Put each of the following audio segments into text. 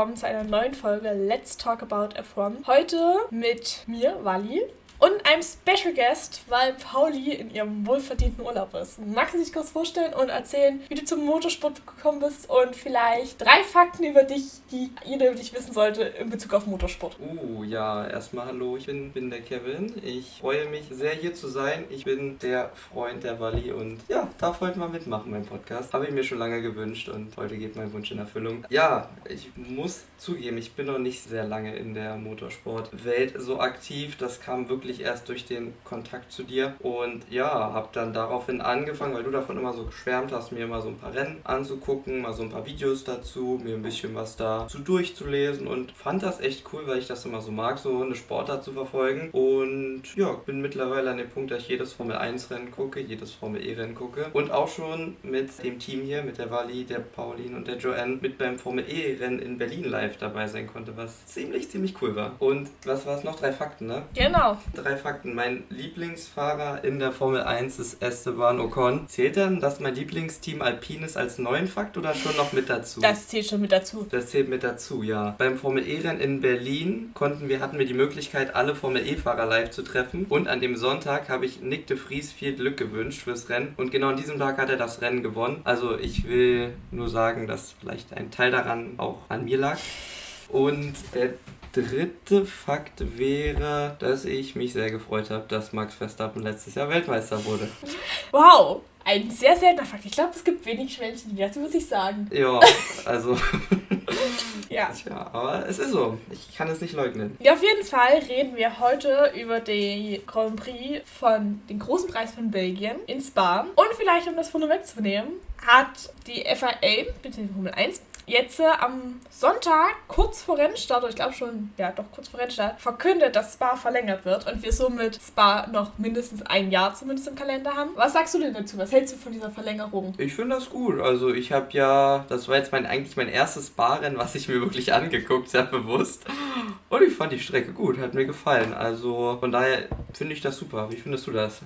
willkommen zu einer neuen Folge Let's Talk About F1. Heute mit mir, Wally, und einem Special Guest, weil Pauli in ihrem wohlverdienten Urlaub ist. Magst du dich kurz vorstellen und erzählen, wie du zum Motorsport gekommen bist und vielleicht drei Fakten über dich, die jeder über dich wissen sollte in Bezug auf Motorsport? Oh ja, erstmal hallo, ich bin, bin der Kevin. Ich freue mich sehr hier zu sein. Ich bin der Freund der Wally und ja, darf heute mal mitmachen beim Podcast. Habe ich mir schon lange gewünscht und heute geht mein Wunsch in Erfüllung. Ja, ich muss zugeben, ich bin noch nicht sehr lange in der Motorsportwelt so aktiv. Das kam wirklich wirklich erst durch den Kontakt zu dir. Und ja, habe dann daraufhin angefangen, weil du davon immer so geschwärmt hast, mir mal so ein paar Rennen anzugucken, mal so ein paar Videos dazu, mir ein bisschen was dazu durchzulesen und fand das echt cool, weil ich das immer so mag, so eine Sportart zu verfolgen. Und ja, bin mittlerweile an dem Punkt, dass ich jedes Formel 1 Rennen gucke, jedes Formel E Rennen gucke und auch schon mit dem Team hier, mit der Wally, der Pauline und der Joanne mit beim Formel E Rennen in Berlin live dabei sein konnte, was ziemlich, ziemlich cool war. Und was war es noch? Drei Fakten, ne? Genau drei Fakten. Mein Lieblingsfahrer in der Formel 1 ist Esteban Ocon. Zählt dann, dass mein Lieblingsteam Alpine ist als neuen Fakt oder schon noch mit dazu? Das zählt schon mit dazu. Das zählt mit dazu, ja. Beim Formel E-Rennen in Berlin konnten wir, hatten wir die Möglichkeit, alle Formel E-Fahrer live zu treffen. Und an dem Sonntag habe ich Nick de Vries viel Glück gewünscht fürs Rennen. Und genau an diesem Tag hat er das Rennen gewonnen. Also ich will nur sagen, dass vielleicht ein Teil daran auch an mir lag. Und der dritte Fakt wäre, dass ich mich sehr gefreut habe, dass Max Verstappen letztes Jahr Weltmeister wurde. Wow! Ein sehr seltener Fakt. Ich glaube, es gibt wenig Menschen, die das muss ich sagen. Ja, also. ja. ja. Aber es ist so. Ich kann es nicht leugnen. Ja, auf jeden Fall reden wir heute über den Grand Prix von den großen Preis von Belgien in Spa. Und vielleicht, um das vorne wegzunehmen, hat die FIA, bzw. Formel 1, jetzt äh, am Sonntag, kurz vor Rennstart, ich glaube schon, ja doch kurz vor Rennstart, verkündet, dass Spa verlängert wird und wir somit Spa noch mindestens ein Jahr zumindest im Kalender haben. Was sagst du denn dazu? Was hältst du von dieser Verlängerung? Ich finde das gut. Also ich habe ja, das war jetzt mein, eigentlich mein erstes Spa-Rennen, was ich mir wirklich angeguckt habe, bewusst. Und ich fand die Strecke gut, hat mir gefallen. Also von daher finde ich das super. Wie findest du das?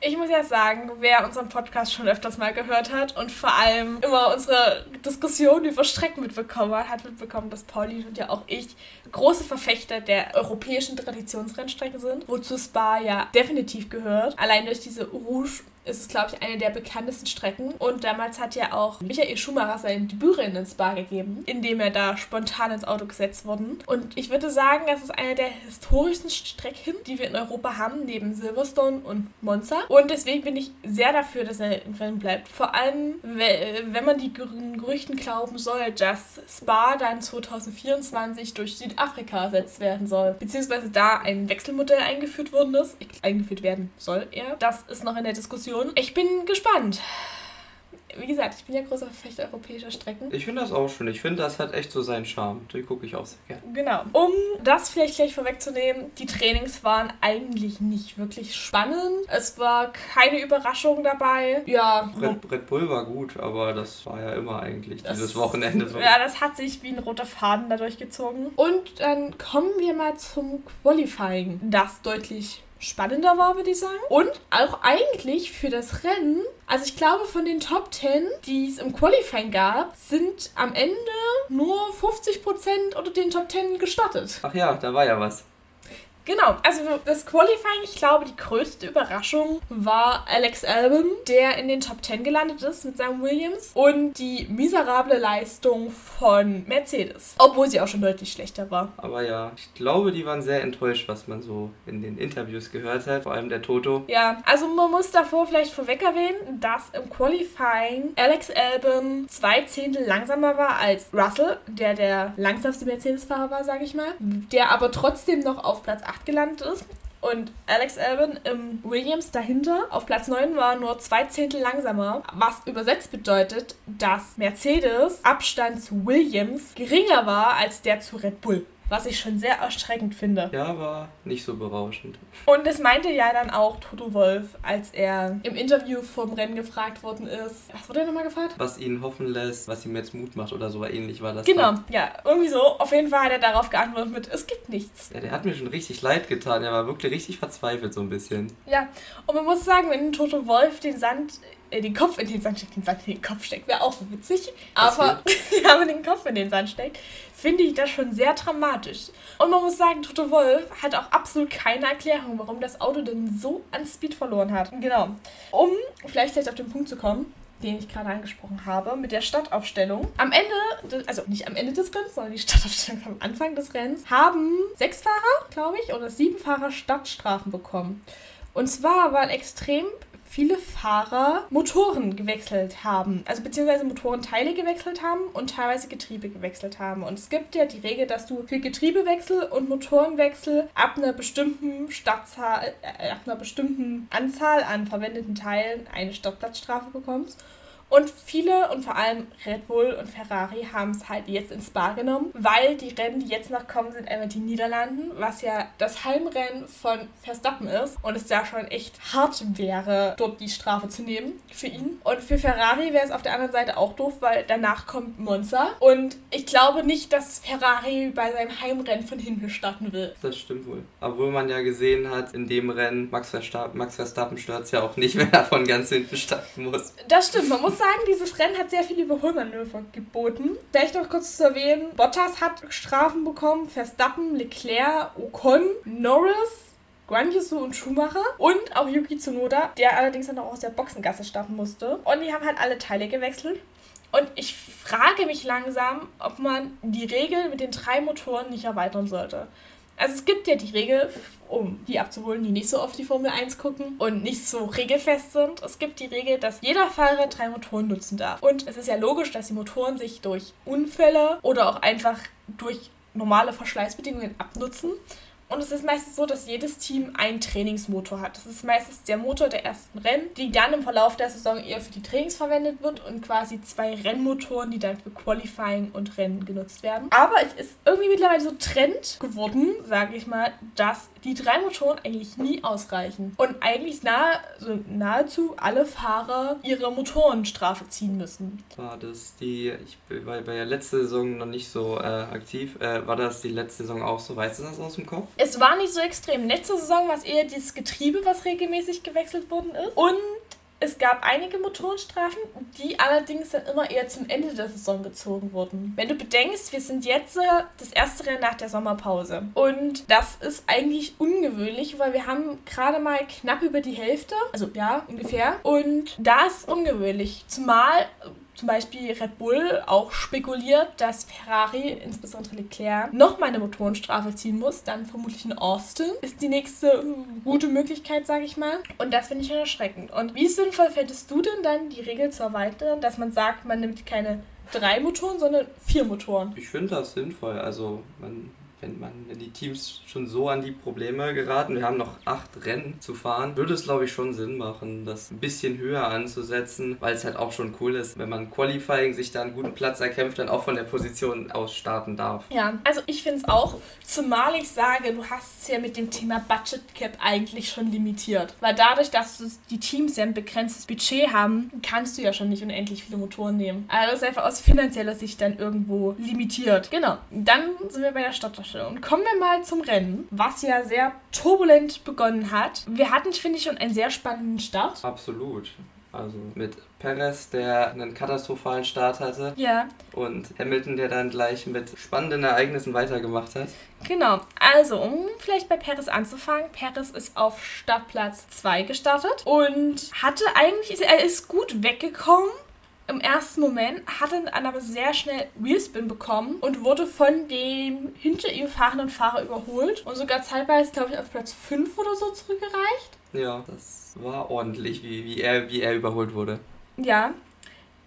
Ich muss ja sagen, wer unseren Podcast schon öfters mal gehört hat und vor allem immer unsere Diskussion über Strecken mitbekommen hat, hat mitbekommen, dass Pauline und ja auch ich große Verfechter der europäischen Traditionsrennstrecken sind, wozu Spa ja definitiv gehört. Allein durch diese Rouge ist es, glaube ich, eine der bekanntesten Strecken. Und damals hat ja auch Michael Schumacher sein Debütrennen ins Spa gegeben, indem er da spontan ins Auto gesetzt wurde. Und ich würde sagen, das ist eine der historischsten Strecken, die wir in Europa haben, neben Silverstone und Monza. Und deswegen bin ich sehr dafür, dass er im Rennen bleibt. Vor allem, wenn man die Gerüchten glauben soll, dass Spa dann 2024 durch Südafrika ersetzt werden soll. Beziehungsweise da ein Wechselmodell eingeführt worden ist. Eingeführt werden soll er. Das ist noch in der Diskussion Diskussion. Ich bin gespannt. Wie gesagt, ich bin ja großer Verfechter europäischer Strecken. Ich finde das auch schön. Ich finde, das hat echt so seinen Charme. Den gucke ich auch sehr gerne. Genau. Um das vielleicht gleich vorwegzunehmen, die Trainings waren eigentlich nicht wirklich spannend. Es war keine Überraschung dabei. Ja. Red, Red Bull war gut, aber das war ja immer eigentlich das, dieses Wochenende so. Ja, das hat sich wie ein roter Faden dadurch gezogen. Und dann kommen wir mal zum Qualifying, das deutlich spannender war, würde ich sagen. Und auch eigentlich für das Rennen, also ich glaube von den Top 10, die es im Qualifying gab, sind am Ende nur 50% unter den Top 10 gestartet. Ach ja, da war ja was. Genau, also das Qualifying, ich glaube, die größte Überraschung war Alex Albon, der in den Top 10 gelandet ist mit seinem Williams und die miserable Leistung von Mercedes, obwohl sie auch schon deutlich schlechter war. Aber ja, ich glaube, die waren sehr enttäuscht, was man so in den Interviews gehört hat, vor allem der Toto. Ja, also man muss davor vielleicht vorweg erwähnen, dass im Qualifying Alex Albon zwei Zehntel langsamer war als Russell, der der langsamste Mercedes-Fahrer war, sage ich mal, der aber trotzdem noch auf Platz 8 8 gelandet ist. Und Alex Albon im Williams dahinter auf Platz 9 war nur zwei Zehntel langsamer, was übersetzt bedeutet, dass Mercedes Abstand zu Williams geringer war als der zu Red Bull was ich schon sehr erschreckend finde. Ja, war nicht so berauschend. Und das meinte ja dann auch Toto Wolf, als er im Interview vom Rennen gefragt worden ist. Was wurde er nochmal gefragt? Was ihn hoffen lässt, was ihm jetzt Mut macht oder so ähnlich war das. Genau, dann. ja, irgendwie so. Auf jeden Fall hat er darauf geantwortet mit, es gibt nichts. Ja, der hat mir schon richtig leid getan. Er war wirklich richtig verzweifelt so ein bisschen. Ja, und man muss sagen, wenn Toto Wolf den Sand den Kopf in den Sand steckt, den Sand in den Kopf steckt, wäre auch witzig. Aber ja, aber den Kopf in den Sand steckt, finde ich das schon sehr dramatisch. Und man muss sagen, Toto Wolf hat auch absolut keine Erklärung, warum das Auto denn so an Speed verloren hat. Genau. Um vielleicht gleich auf den Punkt zu kommen, den ich gerade angesprochen habe, mit der Stadtaufstellung. Am Ende, also nicht am Ende des Rennens, sondern die Stadtaufstellung am Anfang des Rennens, haben sechs Fahrer, glaube ich, oder sieben Fahrer Stadtstrafen bekommen. Und zwar waren extrem viele Fahrer Motoren gewechselt haben. Also beziehungsweise Motorenteile gewechselt haben und teilweise Getriebe gewechselt haben. Und es gibt ja die Regel, dass du für Getriebewechsel und Motorenwechsel ab einer bestimmten Stadtzahl, äh, ab einer bestimmten Anzahl an verwendeten Teilen eine Stadtplatzstrafe bekommst. Und viele und vor allem Red Bull und Ferrari haben es halt jetzt ins Bar genommen, weil die Rennen, die jetzt noch kommen, sind einmal die Niederlanden, was ja das Heimrennen von Verstappen ist. Und es ja schon echt hart wäre, dort die Strafe zu nehmen für ihn. Und für Ferrari wäre es auf der anderen Seite auch doof, weil danach kommt Monza. Und ich glaube nicht, dass Ferrari bei seinem Heimrennen von hinten starten will. Das stimmt wohl. Obwohl man ja gesehen hat, in dem Rennen, Max Verstappen, Max Verstappen stört es ja auch nicht, wenn er von ganz hinten starten muss. Das stimmt. Man muss sagen, dieses Rennen hat sehr viele Überholmanöver geboten. Vielleicht noch kurz zu erwähnen, Bottas hat Strafen bekommen, Verstappen, Leclerc, Ocon, Norris, Guanyu und Schumacher und auch Yuki Tsunoda, der allerdings dann auch aus der Boxengasse starten musste. Und die haben halt alle Teile gewechselt. Und ich frage mich langsam, ob man die Regel mit den drei Motoren nicht erweitern sollte. Also es gibt ja die Regel, um die abzuholen, die nicht so oft die Formel 1 gucken und nicht so regelfest sind. Es gibt die Regel, dass jeder Fahrer drei Motoren nutzen darf. Und es ist ja logisch, dass die Motoren sich durch Unfälle oder auch einfach durch normale Verschleißbedingungen abnutzen. Und es ist meistens so, dass jedes Team einen Trainingsmotor hat. Das ist meistens der Motor der ersten Rennen, die dann im Verlauf der Saison eher für die Trainings verwendet wird und quasi zwei Rennmotoren, die dann für Qualifying und Rennen genutzt werden. Aber es ist irgendwie mittlerweile so Trend geworden, sage ich mal, dass die drei Motoren eigentlich nie ausreichen. Und eigentlich nahe, also nahezu alle Fahrer ihre Motorenstrafe ziehen müssen. War das die, ich war bei der letzten Saison noch nicht so äh, aktiv, äh, war das die letzte Saison auch so? Weißt du das aus dem Kopf? Es war nicht so extrem. Letzte Saison war es eher dieses Getriebe, was regelmäßig gewechselt worden ist. Und es gab einige Motorenstrafen, die allerdings dann immer eher zum Ende der Saison gezogen wurden. Wenn du bedenkst, wir sind jetzt äh, das erste Rennen nach der Sommerpause. Und das ist eigentlich ungewöhnlich, weil wir haben gerade mal knapp über die Hälfte, also ja, ungefähr. Und das ist ungewöhnlich. Zumal zum Beispiel Red Bull auch spekuliert, dass Ferrari, insbesondere Leclerc, nochmal eine Motorenstrafe ziehen muss. Dann vermutlich in Austin ist die nächste gute Möglichkeit, sage ich mal. Und das finde ich erschreckend. Und wie sinnvoll fändest du denn dann, die Regel zu erweitern, dass man sagt, man nimmt keine drei Motoren, sondern vier Motoren? Ich finde das sinnvoll. Also man wenn man, wenn die Teams schon so an die Probleme geraten, wir haben noch acht Rennen zu fahren, würde es glaube ich schon Sinn machen, das ein bisschen höher anzusetzen, weil es halt auch schon cool ist, wenn man Qualifying sich da einen guten Platz erkämpft, dann auch von der Position aus starten darf. Ja, also ich finde es auch, zumal ich sage, du hast es ja mit dem Thema Budget Cap eigentlich schon limitiert, weil dadurch, dass die Teams ja ein begrenztes Budget haben, kannst du ja schon nicht unendlich viele Motoren nehmen. Also das ist einfach aus finanzieller Sicht dann irgendwo limitiert. Genau, dann sind wir bei der Stadt Tasche. Und kommen wir mal zum Rennen, was ja sehr turbulent begonnen hat. Wir hatten, finde ich, schon einen sehr spannenden Start. Absolut. Also mit Perez, der einen katastrophalen Start hatte. Ja. Und Hamilton, der dann gleich mit spannenden Ereignissen weitergemacht hat. Genau. Also, um vielleicht bei Perez anzufangen. Perez ist auf Startplatz 2 gestartet und hatte eigentlich, er ist gut weggekommen im ersten Moment, hatte dann aber sehr schnell Wheelspin bekommen und wurde von dem hinter ihm fahrenden Fahrer überholt und sogar zeitweise, glaube ich, auf Platz 5 oder so zurückgereicht. Ja, das war ordentlich, wie, wie, er, wie er überholt wurde. Ja,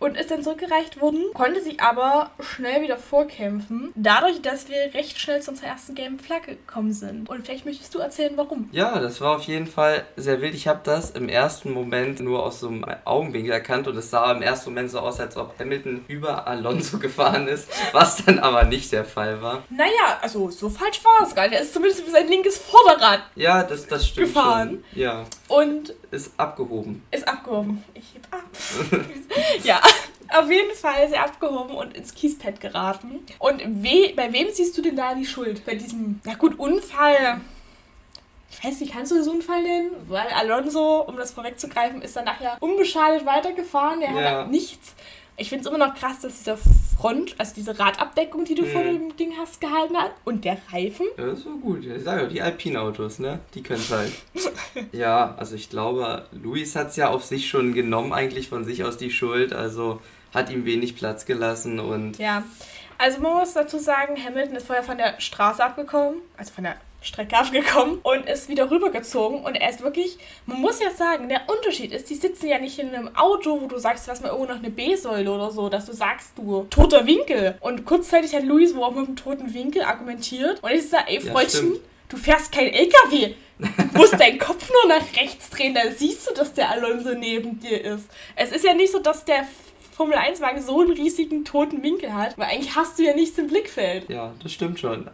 und ist dann zurückgereicht worden, konnte sich aber schnell wieder vorkämpfen, dadurch, dass wir recht schnell zu unserer ersten gelben Flagge gekommen sind. Und vielleicht möchtest du erzählen, warum? Ja, das war auf jeden Fall sehr wild. Ich habe das im ersten Moment nur aus so einem Augenwinkel erkannt und es sah im ersten Moment so aus, als ob Hamilton über Alonso gefahren ist, was dann aber nicht der Fall war. Naja, also so falsch war es gar nicht. Er ist zumindest über sein linkes Vorderrad ja, das, das stimmt gefahren. Schon. Ja. Und ist abgehoben. Ist abgehoben. Ich heb ab. ja, auf jeden Fall ist er abgehoben und ins Kiespad geraten. Und we bei wem siehst du denn da die Schuld? Bei diesem, na gut, Unfall. Ich weiß nicht, kannst du so einen Fall nennen? Weil Alonso, um das vorwegzugreifen, ist dann nachher unbeschadet weitergefahren. Er ja. hat nichts ich finde es immer noch krass, dass diese Front, also diese Radabdeckung, die du mhm. vor dem Ding hast, gehalten hat und der Reifen. Ja, das war gut. Ich sage ja, die Alpine-Autos, ne? Die können es halt. ja, also ich glaube, Luis hat es ja auf sich schon genommen, eigentlich von sich aus die Schuld. Also hat ihm wenig Platz gelassen und. Ja, also man muss dazu sagen, Hamilton ist vorher von der Straße abgekommen, also von der Strecke abgekommen und ist wieder rübergezogen. Und er ist wirklich, man muss ja sagen, der Unterschied ist, die sitzen ja nicht in einem Auto, wo du sagst, lass mal irgendwo noch eine B-Säule oder so, dass du sagst, du, toter Winkel. Und kurzzeitig hat Luis wo auch mit einem toten Winkel argumentiert. Und ich sage, ey, Freundchen, ja, du fährst kein LKW. Du musst deinen Kopf nur nach rechts drehen, dann siehst du, dass der Alonso neben dir ist. Es ist ja nicht so, dass der Formel 1-Wagen so einen riesigen toten Winkel hat, weil eigentlich hast du ja nichts im Blickfeld. Ja, das stimmt schon.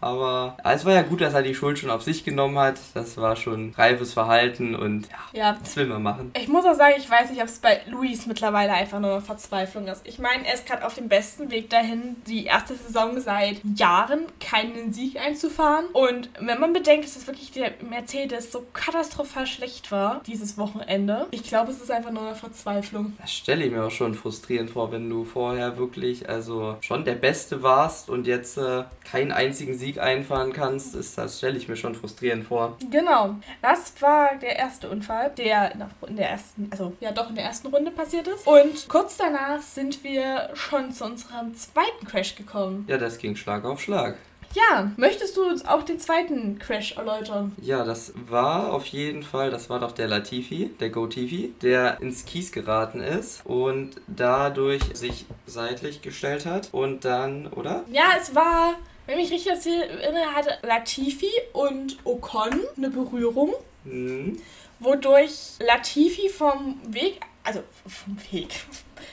Aber es war ja gut, dass er die Schuld schon auf sich genommen hat. Das war schon reifes Verhalten und ja, ja. das will man machen. Ich muss auch sagen, ich weiß nicht, ob es bei Luis mittlerweile einfach nur eine Verzweiflung ist. Ich meine, er ist gerade auf dem besten Weg dahin, die erste Saison seit Jahren keinen Sieg einzufahren. Und wenn man bedenkt, dass es wirklich der Mercedes so katastrophal schlecht war, dieses Wochenende, ich glaube, es ist einfach nur eine Verzweiflung. Das stelle ich mir auch schon frustrierend vor, wenn du vorher wirklich, also schon der Beste warst und jetzt äh, keinen einzigen Sieg Sieg einfahren kannst, ist, das stelle ich mir schon frustrierend vor. Genau. Das war der erste Unfall, der in der ersten, also ja doch in der ersten Runde passiert ist. Und kurz danach sind wir schon zu unserem zweiten Crash gekommen. Ja, das ging Schlag auf Schlag. Ja, möchtest du auch den zweiten Crash erläutern? Ja, das war auf jeden Fall, das war doch der Latifi, der Go-Tifi, der ins Kies geraten ist und dadurch sich seitlich gestellt hat und dann, oder? Ja, es war wenn ich mich richtig erinnere, hatte Latifi und Ocon eine Berührung, mhm. wodurch Latifi vom Weg, also vom Weg,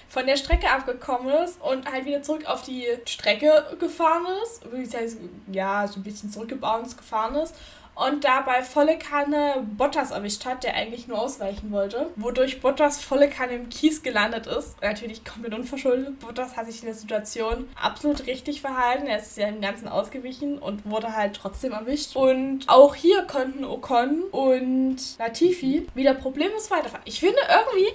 von der Strecke abgekommen ist und halt wieder zurück auf die Strecke gefahren ist. Ja, so ein bisschen zurückgebounced gefahren ist und dabei volle Kanne Bottas erwischt hat, der eigentlich nur ausweichen wollte. Wodurch Bottas volle Kanne im Kies gelandet ist. Natürlich komplett unverschuldet. Bottas hat sich in der Situation absolut richtig verhalten. Er ist ja im Ganzen ausgewichen und wurde halt trotzdem erwischt. Und auch hier konnten Ocon und Latifi wieder problemlos weiterfahren. Ich finde irgendwie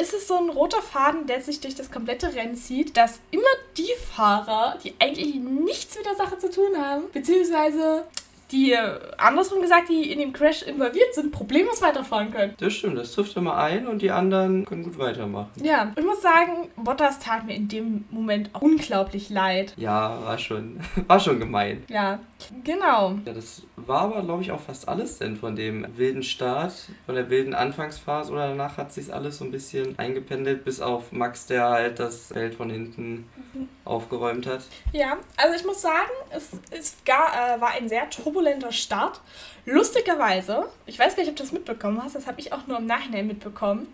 ist es so ein roter Faden, der sich durch das komplette Rennen zieht, dass immer die Fahrer, die eigentlich nichts mit der Sache zu tun haben, beziehungsweise die, andersrum gesagt, die in dem Crash involviert sind, problemlos weiterfahren können. Das stimmt, das trifft immer ein und die anderen können gut weitermachen. Ja, ich muss sagen, Bottas tat mir in dem Moment auch unglaublich leid. Ja, war schon, war schon gemein. Ja, genau. Ja, das war aber, glaube ich, auch fast alles denn von dem wilden Start, von der wilden Anfangsphase oder danach hat sich alles so ein bisschen eingependelt, bis auf Max, der halt das Feld von hinten mhm. aufgeräumt hat. Ja, also ich muss sagen, es, es gar, äh, war ein sehr turbulenter Start. Lustigerweise, ich weiß gar nicht, ob du das mitbekommen hast, das habe ich auch nur im Nachhinein mitbekommen,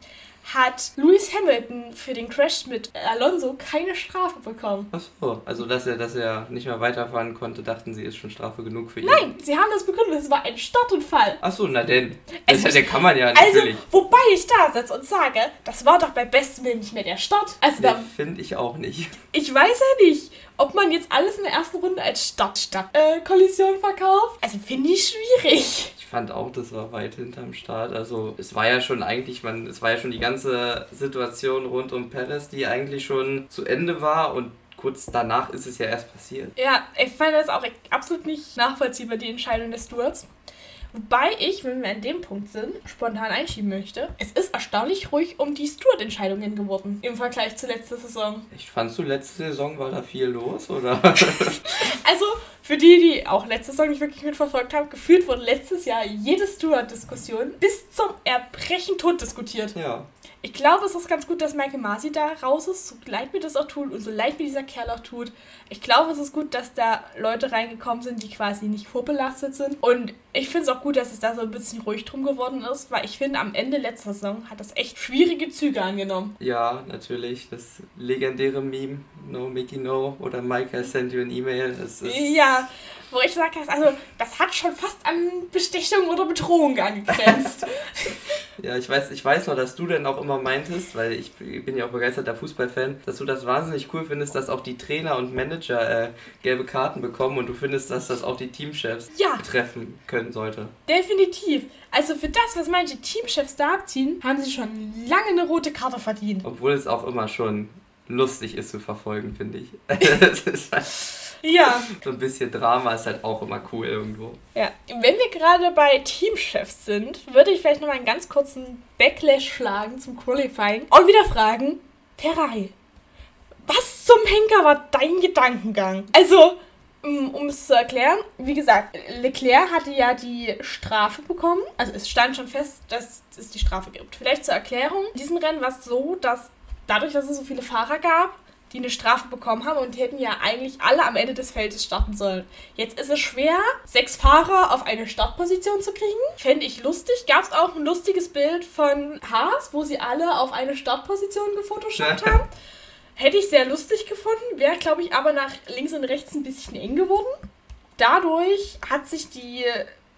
hat Lewis Hamilton für den Crash mit Alonso keine Strafe bekommen. Ach so, also dass er, dass er nicht mehr weiterfahren konnte, dachten sie, ist schon Strafe genug für ihn. Nein, sie haben das begründet, es war ein Startunfall. Ach so, na denn, das also, kann man ja also, natürlich. Also, wobei ich da sitze und sage, das war doch bei bestem Willen nicht mehr der Start. Also nee, finde ich auch nicht. Ich weiß ja nicht ob man jetzt alles in der ersten Runde als Stadt-Stadt-Kollision äh, verkauft. Also finde ich schwierig. Ich fand auch, das war weit hinterm Start. Also es war ja schon eigentlich, man, es war ja schon die ganze Situation rund um Perez, die eigentlich schon zu Ende war und kurz danach ist es ja erst passiert. Ja, ich fand das auch absolut nicht nachvollziehbar, die Entscheidung des Stewards. Wobei ich, wenn wir an dem Punkt sind, spontan einschieben möchte. Es ist erstaunlich ruhig um die Steward-Entscheidungen geworden im Vergleich zur letzten Saison. Ich fandst du letzte Saison war da viel los, oder? also, für die, die auch letzte Saison nicht wirklich mitverfolgt haben, gefühlt wurde letztes Jahr jede Steward-Diskussion bis zum Erbrechen tot diskutiert. Ja. Ich glaube, es ist ganz gut, dass Michael Masi da raus ist, so leid mir das auch tut und so leid mir dieser Kerl auch tut. Ich glaube, es ist gut, dass da Leute reingekommen sind, die quasi nicht vorbelastet sind. Und ich finde es auch gut, dass es da so ein bisschen ruhig drum geworden ist, weil ich finde, am Ende letzter Saison hat das echt schwierige Züge angenommen. Ja, natürlich. Das legendäre Meme, No Mickey No oder Michael send you an E-Mail. Ja, wo ich sage, also das hat schon fast an Bestechung oder Bedrohung angegrenzt. Ja, ich weiß, ich weiß noch, dass du dann auch immer meintest, weil ich bin ja auch begeisterter Fußballfan, dass du das wahnsinnig cool findest, dass auch die Trainer und Manager äh, gelbe Karten bekommen und du findest, dass das auch die Teamchefs Ja. treffen können sollte. Definitiv. Also für das, was manche Teamchefs da abziehen, haben sie schon lange eine rote Karte verdient. Obwohl es auch immer schon lustig ist zu verfolgen, finde ich. Halt Ja. so ein bisschen Drama ist halt auch immer cool irgendwo. Ja. Wenn wir gerade bei Teamchefs sind, würde ich vielleicht nochmal einen ganz kurzen Backlash schlagen zum Qualifying und wieder fragen, Ferrari, was zum Henker war dein Gedankengang? Also, um es zu erklären, wie gesagt, Leclerc hatte ja die Strafe bekommen. Also es stand schon fest, dass es die Strafe gibt. Vielleicht zur Erklärung. In diesem Rennen war es so, dass dadurch, dass es so viele Fahrer gab, die eine Strafe bekommen haben und die hätten ja eigentlich alle am Ende des Feldes starten sollen. Jetzt ist es schwer, sechs Fahrer auf eine Startposition zu kriegen. Fände ich lustig. Gab es auch ein lustiges Bild von Haas, wo sie alle auf eine Startposition gefotoshoppt haben. Hätte ich sehr lustig gefunden, wäre, glaube ich, aber nach links und rechts ein bisschen eng geworden. Dadurch hat sich die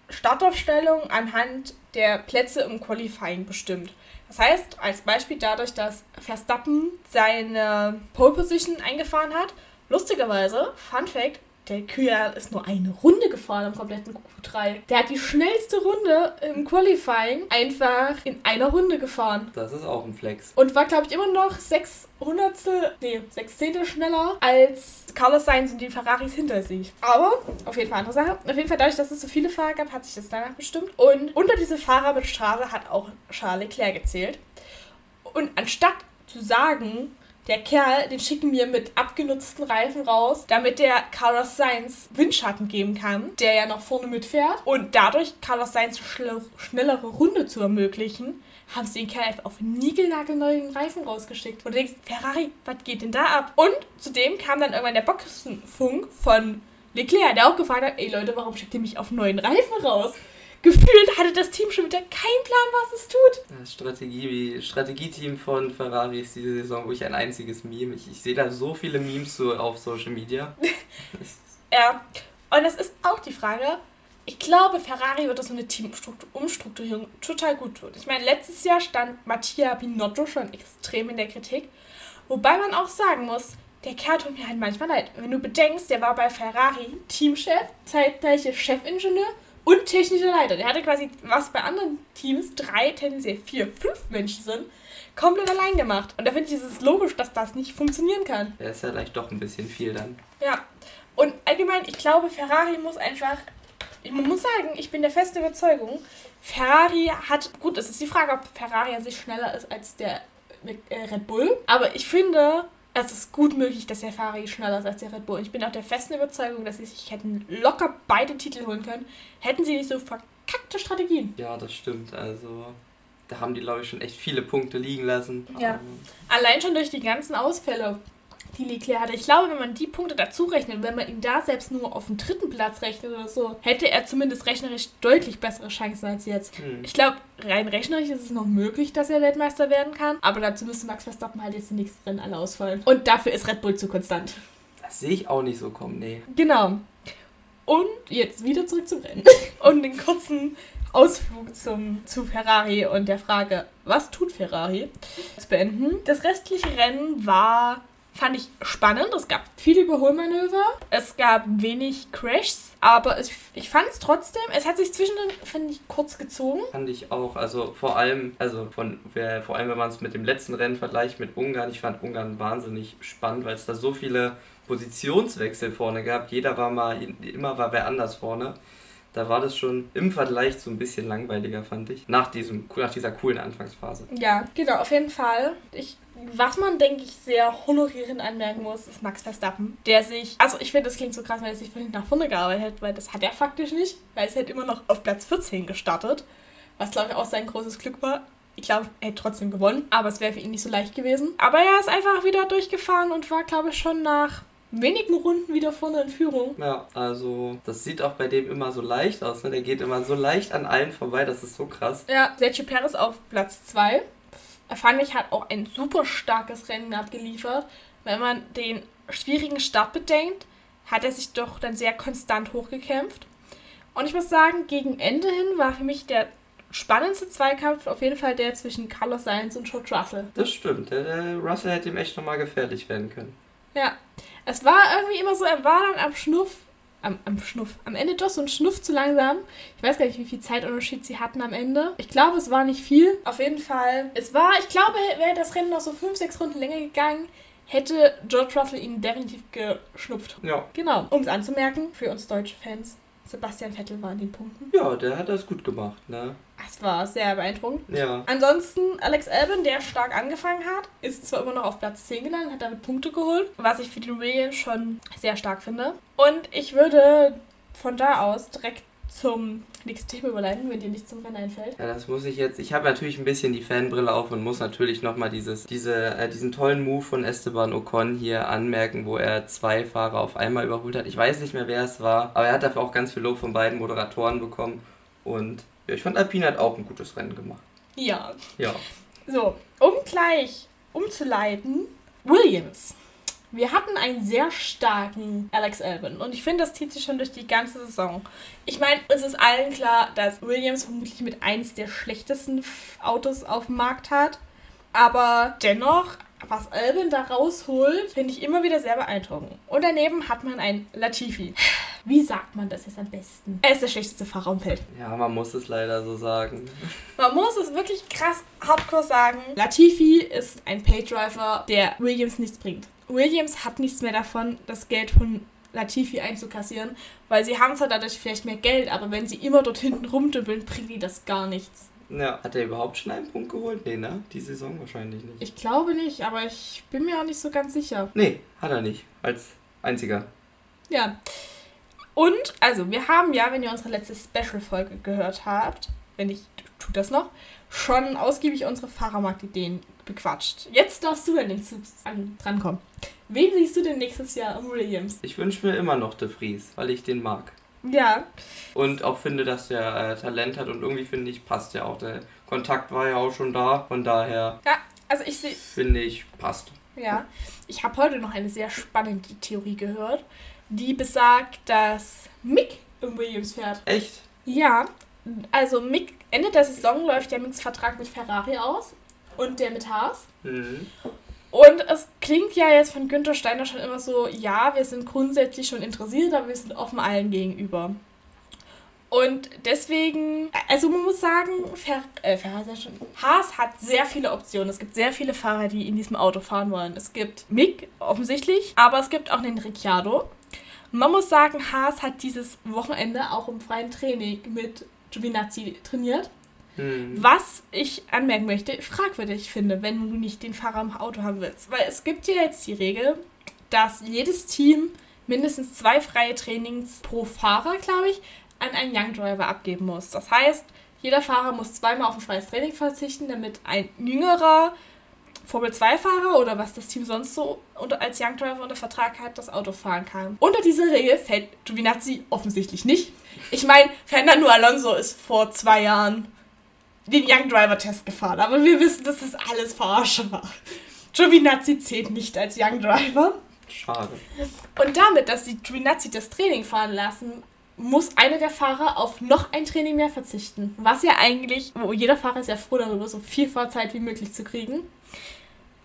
Startaufstellung anhand der Plätze im Qualifying bestimmt. Das heißt, als Beispiel dadurch, dass Verstappen seine Pole Position eingefahren hat, lustigerweise, Fun Fact, der Kühler ist nur eine Runde gefahren im kompletten Q3. Der hat die schnellste Runde im Qualifying einfach in einer Runde gefahren. Das ist auch ein Flex. Und war, glaube ich, immer noch sechs Hundertstel, nee, sechs Zehntel schneller als Carlos Sainz und die Ferraris hinter sich. Aber, auf jeden Fall andere Sache. Auf jeden Fall dadurch, dass es so viele Fahrer gab, hat sich das danach bestimmt. Und unter diese Fahrer mit Strafe hat auch Charles Leclerc gezählt. Und anstatt zu sagen, der Kerl, den schicken wir mit abgenutzten Reifen raus, damit der Carlos Sainz Windschatten geben kann, der ja noch vorne mitfährt. Und dadurch Carlos Sainz eine schnellere Runde zu ermöglichen, haben sie den Kerl einfach auf niegelnagelneuen Reifen rausgeschickt. Und du denkst, Ferrari, was geht denn da ab? Und zudem kam dann irgendwann der Boxenfunk von Leclerc, der auch gefragt hat, ey Leute, warum schickt ihr mich auf neuen Reifen raus? Gefühlt hatte das Team schon wieder keinen Plan, was es tut. Das Strategie, Strategieteam von Ferrari ist diese Saison wirklich ein einziges Meme. Ich, ich sehe da so viele Memes so auf Social Media. Ja, und das ist auch die Frage. Ich glaube, Ferrari wird das so eine Teamumstrukturierung total gut tun. Ich meine, letztes Jahr stand Mattia Binotto schon extrem in der Kritik. Wobei man auch sagen muss, der Kerl tut mir halt manchmal leid. Wenn du bedenkst, der war bei Ferrari Teamchef, zeitgleiche Chefingenieur und technischer Leiter. Der hatte quasi, was bei anderen Teams drei, tendenziell vier, fünf Menschen sind, komplett allein gemacht. Und da finde ich es logisch, dass das nicht funktionieren kann. Der ist ja vielleicht doch ein bisschen viel dann. Ja. Und allgemein, ich glaube, Ferrari muss einfach. Ich muss sagen, ich bin der festen Überzeugung, Ferrari hat. Gut, es ist die Frage, ob Ferrari an sich schneller ist als der äh, Red Bull. Aber ich finde, es ist gut möglich, dass der Ferrari schneller ist als der Red Bull. Ich bin auch der festen Überzeugung, dass sie sich hätten locker beide Titel holen können, hätten sie nicht so verkackte Strategien. Ja, das stimmt. Also, da haben die, glaube ich, schon echt viele Punkte liegen lassen. Ja. Ähm, Allein schon durch die ganzen Ausfälle, die Leclerc hatte. Ich glaube, wenn man die Punkte dazu rechnet, wenn man ihn da selbst nur auf den dritten Platz rechnet oder so, hätte er zumindest rechnerisch deutlich bessere Chancen als jetzt. hm. Ich glaube, rein rechnerisch ist es noch möglich, dass er Weltmeister werden kann. Aber dazu müsste Max Verstappen halt jetzt die nächsten Rennen alle ausfallen. Und dafür ist Red Bull zu konstant. Das sehe ich auch nicht so kommen, nee. Genau. Und jetzt wieder zurück zum Rennen. Und den kurzen Ausflug zum, zu Ferrari und der Frage, was tut Ferrari, zu beenden. Das restliche Rennen war, fand ich spannend. Es gab viele Überholmanöver. Es gab wenig Crashs. Aber es, ich fand es trotzdem, es hat sich zwischendrin, finde ich, kurz gezogen. Fand ich auch. Also vor allem, also von wer, vor allem wenn man es mit dem letzten Rennen vergleicht mit Ungarn, ich fand Ungarn wahnsinnig spannend, weil es da so viele Positionswechsel vorne gab. Jeder war mal, immer war wer anders vorne. Da war das schon im Vergleich so ein bisschen langweiliger, fand ich. Nach, diesem, nach dieser coolen Anfangsphase. Ja, genau, auf jeden Fall. Ich, was man, denke ich, sehr honorierend anmerken muss, ist Max Verstappen, der sich, also ich finde, das klingt so krass, weil er sich von hinten nach vorne gearbeitet hat, weil das hat er faktisch nicht, weil es halt immer noch auf Platz 14 gestartet, was, glaube ich, auch sein großes Glück war. Ich glaube, er hätte trotzdem gewonnen, aber es wäre für ihn nicht so leicht gewesen. Aber er ist einfach wieder durchgefahren und war, glaube ich, schon nach wenigen Runden wieder vorne in Führung. Ja, also das sieht auch bei dem immer so leicht aus. Ne? Der geht immer so leicht an allen vorbei, das ist so krass. Ja, Sergio Perez auf Platz 2. Fand ich, hat auch ein super starkes Rennen abgeliefert. Wenn man den schwierigen Start bedenkt, hat er sich doch dann sehr konstant hochgekämpft. Und ich muss sagen, gegen Ende hin war für mich der spannendste Zweikampf auf jeden Fall der zwischen Carlos Sainz und George Russell. Das stimmt. Der, der Russell hätte ihm echt nochmal gefährlich werden können. Ja. Es war irgendwie immer so, er war dann am Schnuff, am, am Schnuff, am Ende doch so ein Schnuff zu langsam. Ich weiß gar nicht, wie viel Zeitunterschied sie hatten am Ende. Ich glaube, es war nicht viel. Auf jeden Fall. Es war, ich glaube, wäre das Rennen noch so 5, 6 Runden länger gegangen, hätte George Russell ihn definitiv geschnupft. Ja. Genau. Um es anzumerken, für uns deutsche Fans, Sebastian Vettel war in den Punkten. Ja, der hat das gut gemacht, ne? Es war sehr beeindruckend. Ja. Ansonsten Alex Albon, der stark angefangen hat, ist zwar immer noch auf Platz 10 gelandet, hat damit Punkte geholt, was ich für die Williams schon sehr stark finde. Und ich würde von da aus direkt zum nächsten Thema überleiten, wenn dir nichts zum Rennen einfällt. Ja, das muss ich jetzt. Ich habe natürlich ein bisschen die Fanbrille auf und muss natürlich nochmal dieses, diese, äh, diesen tollen Move von Esteban Ocon hier anmerken, wo er zwei Fahrer auf einmal überholt hat. Ich weiß nicht mehr, wer es war, aber er hat dafür auch ganz viel Lob von beiden Moderatoren bekommen. Und ja, ich fand Alpine hat auch ein gutes Rennen gemacht. Ja. Ja. So, um gleich umzuleiten, Williams. Wir hatten einen sehr starken Alex Albon und ich finde, das zieht sich schon durch die ganze Saison. Ich meine, es ist allen klar, dass Williams vermutlich mit eins der schlechtesten Autos auf dem Markt hat. Aber dennoch, was Albon da rausholt, finde ich immer wieder sehr beeindruckend. Und daneben hat man einen Latifi. Wie sagt man das jetzt am besten? Er ist der schlechteste Fahrer im Feld. Ja, man muss es leider so sagen. Man muss es wirklich krass hardcore sagen. Latifi ist ein Paydriver, der Williams nichts bringt. Williams hat nichts mehr davon, das Geld von Latifi einzukassieren, weil sie haben zwar dadurch vielleicht mehr Geld, aber wenn sie immer dort hinten rumdümpeln, bringt die das gar nichts. Ja. Hat er überhaupt schon einen Punkt geholt? Nee, ne? Die Saison wahrscheinlich nicht. Ich glaube nicht, aber ich bin mir auch nicht so ganz sicher. Nee, hat er nicht. Als einziger. Ja. Und, also, wir haben ja, wenn ihr unsere letzte Special-Folge gehört habt, wenn ich, tut das noch, schon ausgiebig unsere Fahrermarktideen bequatscht. Jetzt darfst du an den Zug an, drankommen. Wen siehst du denn nächstes Jahr im Williams? Ich wünsche mir immer noch De Vries, weil ich den mag. Ja, Und auch finde, dass der äh, Talent hat und irgendwie finde ich, passt ja auch. Der Kontakt war ja auch schon da. Von daher ja, also ich sehe, finde ich, passt. ja, ich habe heute noch eine sehr spannende Theorie gehört, die besagt, dass Mick im Williams fährt. Echt? Ja, also Mick, Ende der Saison läuft ja Micks Vertrag mit Ferrari aus und der mit Haas. Mhm. Und es klingt ja jetzt von Günther Steiner schon immer so, ja, wir sind grundsätzlich schon interessiert, aber wir sind offen allen gegenüber. Und deswegen, also man muss sagen, Fer äh, schon, Haas hat sehr viele Optionen. Es gibt sehr viele Fahrer, die in diesem Auto fahren wollen. Es gibt Mick, offensichtlich, aber es gibt auch den Ricciardo. Man muss sagen, Haas hat dieses Wochenende auch im freien Training mit Giovinazzi trainiert. Mhm. Was ich anmerken möchte, fragwürdig finde, wenn du nicht den Fahrer im Auto haben willst. Weil es gibt ja jetzt die Regel, dass jedes Team mindestens zwei freie Trainings pro Fahrer, glaube ich, an einen Young Driver abgeben muss. Das heißt, jeder Fahrer muss zweimal auf ein freies Training verzichten, damit ein jüngerer Formel 2-Fahrer oder was das Team sonst so unter, als Young Driver unter Vertrag hat, das Auto fahren kann. Unter diese Regel fällt Giovinazzi offensichtlich nicht. Ich meine, Fernando Alonso ist vor zwei Jahren den Young Driver Test gefahren, aber wir wissen, dass das alles Verarsche war. Giovinazzi zählt nicht als Young Driver. Schade. Und damit, dass die Giovinazzi das Training fahren lassen, muss einer der Fahrer auf noch ein Training mehr verzichten. Was ja eigentlich, wo jeder Fahrer ist ja froh darüber, so viel Fahrzeit wie möglich zu kriegen.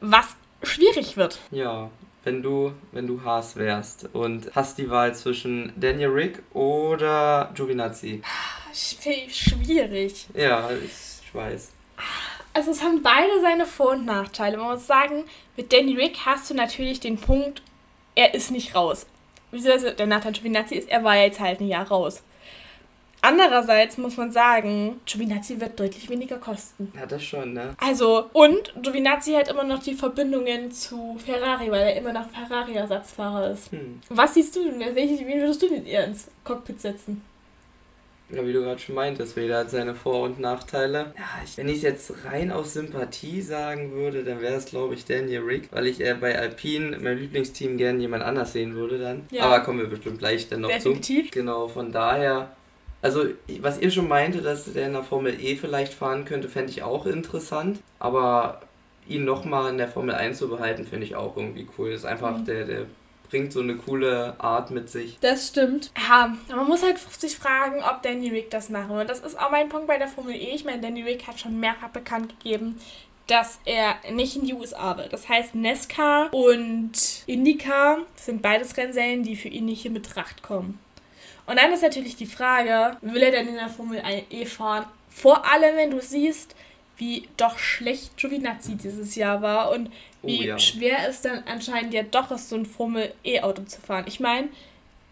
Was schwierig wird. Ja, wenn du, wenn du Haas wärst und hast die Wahl zwischen Daniel Rick oder Giovinazzi. Sch- Schwierig. Ja, ich, ich weiß. Also es haben beide seine Vor- und Nachteile. Man muss sagen, mit Danny Rick hast du natürlich den Punkt, er ist nicht raus. Beziehungsweise der Nachteil Giovinazzi ist, er war ja jetzt halt ein Jahr raus. Andererseits muss man sagen, Giovinazzi wird deutlich weniger kosten. Ja, das schon, ne? Also, und Giovinazzi hat immer noch die Verbindungen zu Ferrari, weil er immer noch Ferrari-Ersatzfahrer ist. Hm. Was siehst du denn? Wen würdest du denn eher ins Cockpit setzen? Ja, wie du gerade schon meintest, jeder hat seine Vor- und Nachteile. Ja, ich, wenn ich es jetzt rein aus Sympathie sagen würde, dann wäre es, glaube ich, Daniel Rick, weil ich äh, bei Alpine, meinem Lieblingsteam, gerne jemand anders sehen würde dann. Ja. Aber kommen wir bestimmt gleich dann noch Definitiv. zu. Genau, von daher. Also, was ihr schon meinte, dass der in der Formel E vielleicht fahren könnte, fände ich auch interessant. Aber ihn nochmal in der Formel 1 zu behalten, finde ich auch irgendwie cool. Das ist einfach, Mhm. der, der bringt so eine coole Art mit sich. Das stimmt. Ja, man muss halt sich fragen, ob Danny Rick das machen wird. Das ist auch mein Punkt bei der Formel E. Ich meine, Danny Rick hat schon mehrfach bekannt gegeben, dass er nicht in die USA will. Das heißt, NASCAR und IndyCar sind beides Rennserien, die für ihn nicht in Betracht kommen. Und dann ist natürlich die Frage, will er denn in der Formel E fahren? Vor allem, wenn du siehst, wie doch schlecht Giovinazzi dieses Jahr war und wie oh, ja. schwer es dann anscheinend ja doch ist, so ein Formel E-Auto zu fahren. Ich meine,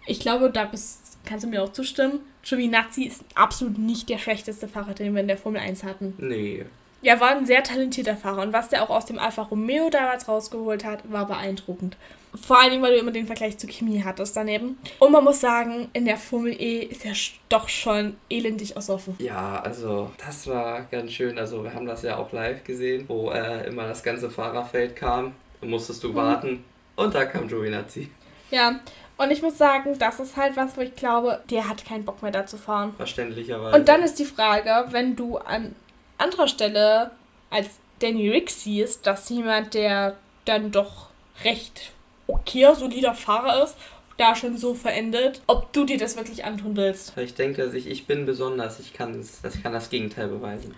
ich glaube, da bist, kannst du mir auch zustimmen, Giovinazzi ist absolut nicht der schlechteste Fahrer, den wir in der Formel 1 hatten. Nee. Ja, war ein sehr talentierter Fahrer und was der auch aus dem Alfa Romeo damals rausgeholt hat, war beeindruckend. Vor allen Dingen, weil du immer den Vergleich zu Kimi hattest daneben. Und man muss sagen, in der Formel E ist er doch schon elendig ersoffen. Ja, also das war ganz schön. Also wir haben das ja auch live gesehen, wo äh, immer das ganze Fahrerfeld kam. Da musstest du mhm. warten. Und da kam Giovinazzi. Ja, und ich muss sagen, das ist halt was, wo ich glaube, der hat keinen Bock mehr da zu fahren. Verständlicherweise. Und dann ist die Frage, wenn du an anderer Stelle als Danny Rick siehst, dass jemand, der dann doch recht okay, solider Fahrer ist, da schon so verendet, ob du dir das wirklich antun willst. Ich denke, ich, ich bin besonders, ich kann, ich kann das Gegenteil beweisen.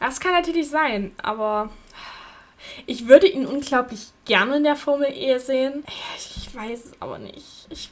Das kann natürlich sein, aber ich würde ihn unglaublich gerne in der Formel E sehen. Ich weiß es aber nicht. Ich, ich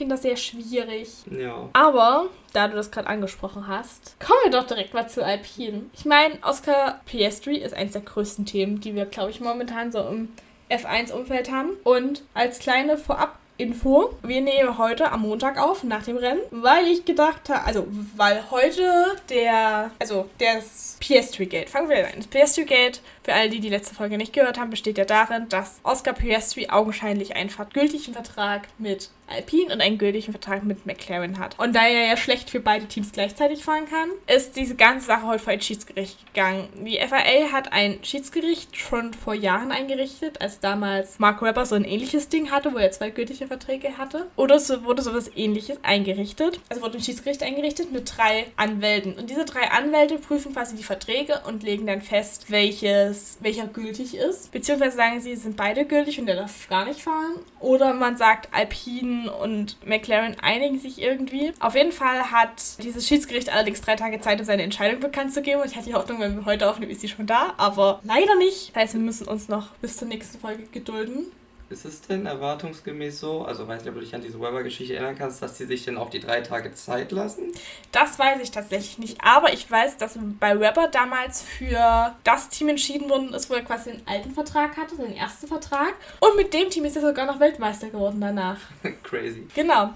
finde das sehr schwierig. Ja. Aber, da du das gerade angesprochen hast, kommen wir doch direkt mal zu Alpine. Ich meine, Oscar Piastri ist eines der größten Themen, die wir, glaube ich, momentan so im F1-Umfeld haben. Und als kleine Vorab Info. Wir nehmen heute am Montag auf, nach dem Rennen, weil ich gedacht habe, also weil heute der, also das PS3 Gate, fangen wir an. Das PS3 Gate, für alle, die die letzte Folge nicht gehört haben, besteht ja darin, dass Oscar PS3 augenscheinlich einen gültigen Vertrag mit Alpine und einen gültigen Vertrag mit McLaren hat. Und da er ja schlecht für beide Teams gleichzeitig fahren kann, ist diese ganze Sache heute vor ein Schiedsgericht gegangen. Die FIA hat ein Schiedsgericht schon vor Jahren eingerichtet, als damals Mark Webber so ein ähnliches Ding hatte, wo er zwei gültige Verträge hatte. Oder so wurde sowas ähnliches eingerichtet. Also wurde ein Schiedsgericht eingerichtet mit drei Anwälten. Und diese drei Anwälte prüfen quasi die Verträge und legen dann fest, welches, welcher gültig ist. Beziehungsweise sagen sie, sind beide gültig und der darf gar nicht fahren. Oder man sagt, Alpine und McLaren einigen sich irgendwie. Auf jeden Fall hat dieses Schiedsgericht allerdings drei Tage Zeit, um seine Entscheidung bekannt zu geben. Und ich hatte die Hoffnung, wenn wir heute aufnehmen, ist sie schon da. Aber leider nicht. Das heißt, wir müssen uns noch bis zur nächsten Folge gedulden. Ist es denn erwartungsgemäß so, also weiß nicht, ob du dich an diese Weber-Geschichte erinnern kannst, dass sie sich denn auch die drei Tage Zeit lassen? Das weiß ich tatsächlich nicht, aber ich weiß, dass bei Weber damals für das Team entschieden worden ist, wo er quasi den alten Vertrag hatte, den ersten Vertrag. Und mit dem Team ist er sogar noch Weltmeister geworden danach. Crazy. Genau.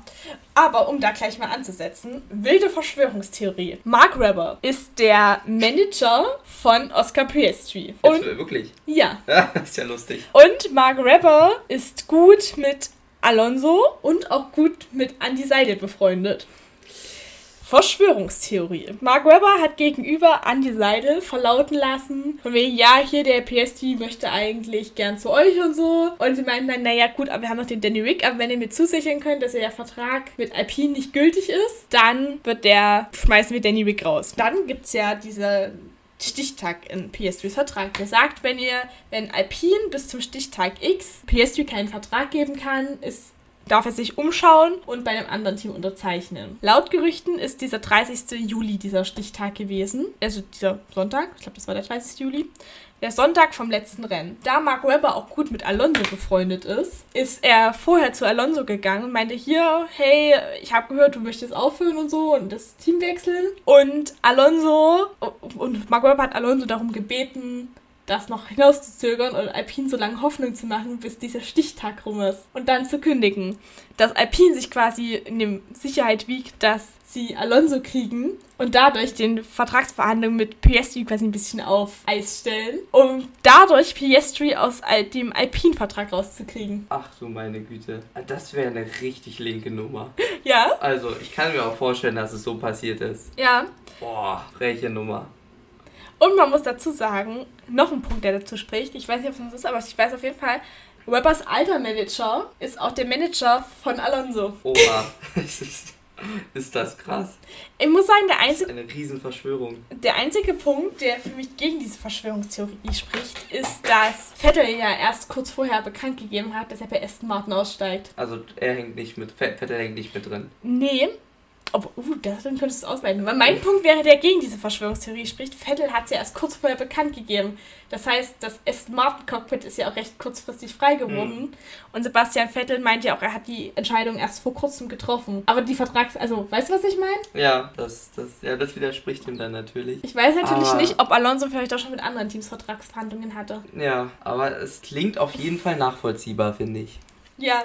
Aber um da gleich mal anzusetzen, wilde Verschwörungstheorie. Mark Webber ist der Manager von Oscar Piastri. Und wirklich? Ja. ja. ist ja lustig. Und Mark Webber ist gut mit Alonso und auch gut mit Andy Seidel befreundet. Verschwörungstheorie. Mark Webber hat gegenüber Andy Seidel verlauten lassen, von wegen, ja, hier der PST möchte eigentlich gern zu euch und so. Und sie meinten dann, naja, gut, aber wir haben noch den Danny Rick, aber wenn ihr mir zusichern könnt, dass der Vertrag mit Alpine nicht gültig ist, dann wird der, schmeißen wir Danny Rick raus. Dann gibt es ja diese Stichtag in PS3s Vertrag. Der sagt, wenn ihr, wenn Alpine bis zum Stichtag X PS3 keinen Vertrag geben kann, ist darf er sich umschauen und bei einem anderen Team unterzeichnen. Laut Gerüchten ist dieser 30. Juli dieser Stichtag gewesen. Also dieser Sonntag, ich glaube, das war der 30. Juli. Der Sonntag vom letzten Rennen. Da Mark Webber auch gut mit Alonso befreundet ist, ist er vorher zu Alonso gegangen und meinte hier, hey, ich habe gehört, du möchtest aufhören und so und das Team wechseln. Und Alonso und Mark Webber hat Alonso darum gebeten, das noch hinauszuzögern und Alpine so lange Hoffnung zu machen, bis dieser Stichtag rum ist. Und dann zu kündigen. Dass Alpine sich quasi in dem Sicherheit wiegt, dass sie Alonso kriegen und dadurch den Vertragsverhandlungen mit Piastri quasi ein bisschen auf Eis stellen, um dadurch Piastri aus dem Alpine-Vertrag rauszukriegen. Ach du meine Güte. Das wäre eine richtig linke Nummer. Ja. Also, ich kann mir auch vorstellen, dass es so passiert ist. Ja. Boah, freche Nummer. Und man muss dazu sagen, noch ein Punkt, der dazu spricht, ich weiß nicht, ob es das ist, aber ich weiß auf jeden Fall, Webbers alter Manager ist auch der Manager von Alonso. Oha. Ist das krass? Ich muss sagen, der einzige, Eine Riesenverschwörung. der einzige Punkt, der für mich gegen diese Verschwörungstheorie spricht, ist, dass Vettel ja erst kurz vorher bekannt gegeben hat, dass er bei Aston Martin aussteigt. Also er hängt nicht mit, Vettel hängt nicht mit drin. Nee. Aber, uh, dann könntest du es ausweiten. Weil mein Punkt wäre, der gegen diese Verschwörungstheorie spricht. Vettel hat es ja erst kurz vorher bekannt gegeben. Das heißt, das Aston Martin Cockpit ist ja auch recht kurzfristig frei geworden. Und Sebastian Vettel meint ja auch, er hat die Entscheidung erst vor kurzem getroffen. Aber die Vertrags... Also, weißt du, was ich meine? Ja, das, das, ja, das widerspricht ihm dann natürlich. Ich weiß natürlich Aber- nicht, ob Alonso vielleicht auch schon mit anderen Teams Vertragsverhandlungen hatte. Ja, aber es klingt auf jeden Fall nachvollziehbar, finde ich. Ja.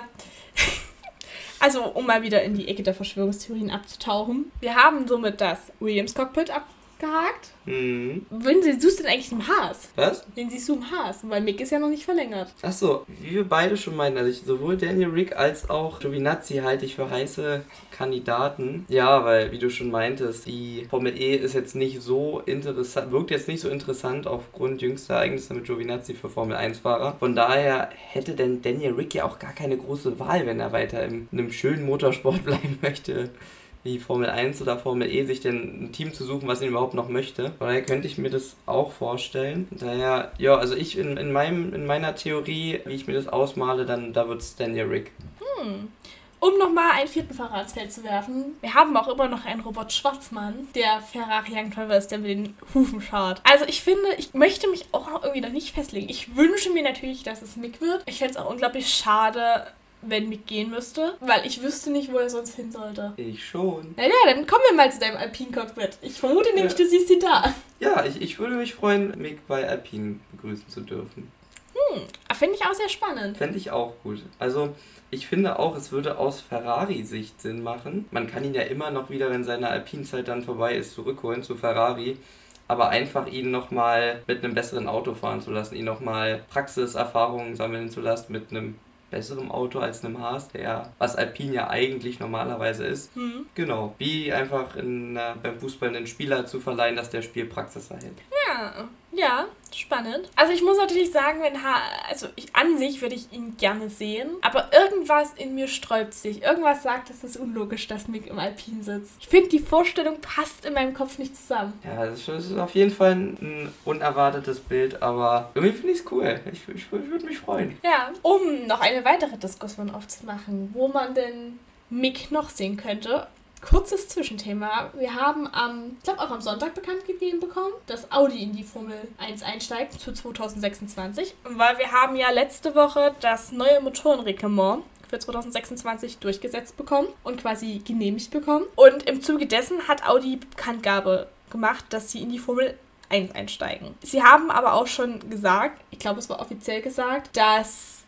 Also, um mal wieder in die Ecke der Verschwörungstheorien abzutauchen. Wir haben somit das Williams Cockpit abgehakt. Mhm. Wen siehst du denn eigentlich im Haas? Was? Den siehst du im Haas, weil Mick ist ja noch nicht verlängert. Achso, wie wir beide schon meinen, also ich, sowohl Daniel Rick als auch Giovinazzi halte ich für heiße Kandidaten. Ja, weil, wie du schon meintest, die Formel E ist jetzt nicht so interessant, wirkt jetzt nicht so interessant aufgrund jüngster Ereignisse mit Giovinazzi für Formel 1-Fahrer. Von daher hätte denn Daniel Rick ja auch gar keine große Wahl, wenn er weiter in einem schönen Motorsport bleiben möchte. Wie Formel 1 oder Formel E, sich denn ein Team zu suchen, was ihn überhaupt noch möchte. Von daher könnte ich mir das auch vorstellen. Daher, ja, also ich in, in, meinem, in meiner Theorie, wie ich mir das ausmale, dann da wird es Daniel Rick. Um nochmal einen vierten Fahrer ins Feld zu werfen, wir haben auch immer noch einen Robert Schwarzmann, der Ferrari Young Driver ist, der mit den Hufen schaut. Also ich finde, ich möchte mich auch noch irgendwie noch nicht festlegen. Ich wünsche mir natürlich, dass es Mick wird. Ich fände es auch unglaublich schade, wenn Mick gehen müsste, weil ich wüsste nicht, wo er sonst hin sollte. Ich schon. Naja, dann kommen wir mal zu deinem Alpine-Cockpit. Ich vermute nämlich, Ja. du siehst ihn da. Ja, ich, ich würde mich freuen, Mick bei Alpine begrüßen zu dürfen. Finde ich auch sehr spannend. Fände ich auch gut. Also, ich finde auch, es würde aus Ferrari-Sicht Sinn machen. Man kann ihn ja immer noch wieder, wenn seine Alpinzeit dann vorbei ist, zurückholen zu Ferrari. Aber einfach ihn nochmal mit einem besseren Auto fahren zu lassen, ihn nochmal Praxiserfahrungen sammeln zu lassen mit einem besseren Auto als einem Haas, der, was Alpine ja eigentlich normalerweise ist. Hm. Genau. Wie einfach in, äh, beim Fußball einen Spieler zu verleihen, dass der Spielpraxis erhält. Ja, ja, spannend. Also ich muss natürlich sagen, wenn ha also ich an sich würde ich ihn gerne sehen, aber irgendwas in mir sträubt sich. Irgendwas sagt, es ist unlogisch, dass Mick im Alpin sitzt. Ich finde, die Vorstellung passt in meinem Kopf nicht zusammen. Ja, das ist- das ist auf jeden Fall ein, ein unerwartetes Bild, aber irgendwie finde ich es cool. Ich, ich, ich würde mich freuen. Ja, um noch eine weitere Diskussion aufzumachen, wo man denn Mick noch sehen könnte. Kurzes Zwischenthema. Wir haben am, ich glaube auch am Sonntag bekannt gegeben bekommen, dass Audi in die Formel 1 einsteigt zu 2026. Weil wir haben ja letzte Woche das neue Motorenreglement für 2026 durchgesetzt bekommen und quasi genehmigt bekommen. Und im Zuge dessen hat Audi Bekanntgabe gemacht, dass sie in die Formel 1 einsteigen. Sie haben aber auch schon gesagt, ich glaube es war offiziell gesagt, dass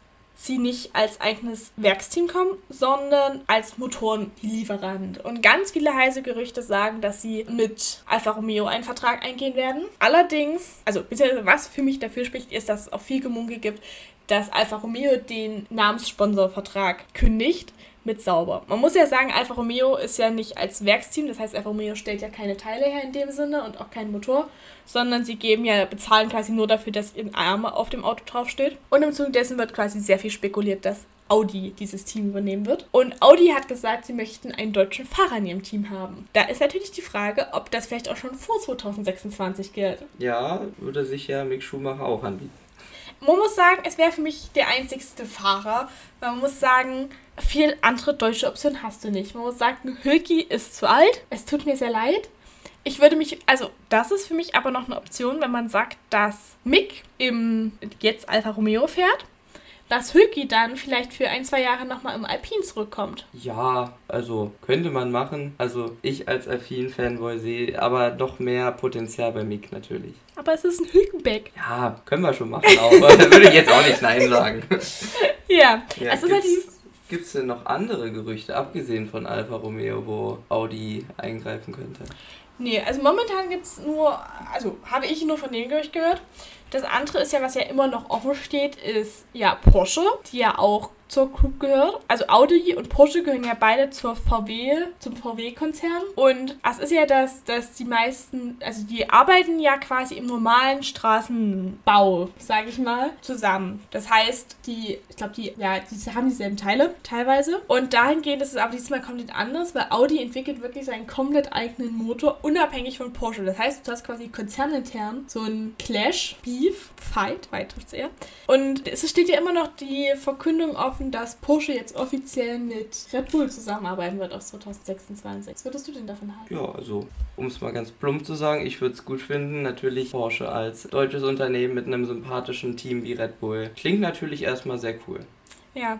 sie nicht als eigenes Werksteam kommen, sondern als Motorenlieferant. Und ganz viele heiße Gerüchte sagen, dass sie mit Alfa Romeo einen Vertrag eingehen werden. Allerdings, also was für mich dafür spricht, ist, dass es auch viel Gemunkel gibt, dass Alfa Romeo den Namenssponsorvertrag kündigt mit Sauber. Man muss ja sagen, Alfa Romeo ist ja nicht als Werksteam, das heißt, Alfa Romeo stellt ja keine Teile her in dem Sinne und auch keinen Motor, sondern sie geben ja, bezahlen quasi nur dafür, dass ihr Arme auf dem Auto draufsteht. Und im Zuge dessen wird quasi sehr viel spekuliert, dass Audi dieses Team übernehmen wird. Und Audi hat gesagt, sie möchten einen deutschen Fahrer in ihrem Team haben. Da ist natürlich die Frage, ob das vielleicht auch schon vor 2026 gilt. Ja, würde sich ja Mick Schumacher auch anbieten. Man muss sagen, es wäre für mich der einzigste Fahrer. Man muss sagen, viel andere deutsche Optionen hast du nicht. Man muss sagen, Hülki ist zu alt. Es tut mir sehr leid. Ich würde mich, also das ist für mich aber noch eine Option, wenn man sagt, dass Mick im jetzt Alfa Romeo fährt, dass Hülki dann vielleicht für ein, zwei Jahre nochmal im Alpin zurückkommt. Ja, also könnte man machen. Also ich als Alpine-Fanboy sehe aber doch mehr Potenzial bei Mick natürlich. Aber es ist ein Hülkenberg. Ja, können wir schon machen, aber würde ich jetzt auch nicht Nein sagen. Ja, Ja, es ist halt die Gibt es denn noch andere Gerüchte, abgesehen von Alfa Romeo, wo Audi eingreifen könnte? Nee, also momentan gibt es nur, also habe ich nur von dem Gerücht gehört. Das andere ist ja, was ja immer noch offen steht, ist ja Porsche, die ja auch zur Group gehört. Also Audi und Porsche gehören ja beide zur VW, zum VW-Konzern. Und es ist ja das, dass die meisten, also die arbeiten ja quasi im normalen Straßenbau, sage ich mal, zusammen. Das heißt, die, ich glaube, die, ja, die haben dieselben Teile teilweise. Und dahingehend ist es aber diesmal komplett anders, weil Audi entwickelt wirklich seinen komplett eigenen Motor, unabhängig von Porsche. Das heißt, du hast quasi konzernintern so ein Clash, Beef, Fight, Fight trifft eher. Und es steht ja immer noch die Verkündung offen, dass Porsche jetzt offiziell mit Red Bull zusammenarbeiten wird aus 2026. Was würdest du denn davon halten? Ja, also, um es mal ganz plump zu sagen, ich würde es gut finden. Natürlich Porsche als deutsches Unternehmen mit einem sympathischen Team wie Red Bull. Klingt natürlich erstmal sehr cool. Ja.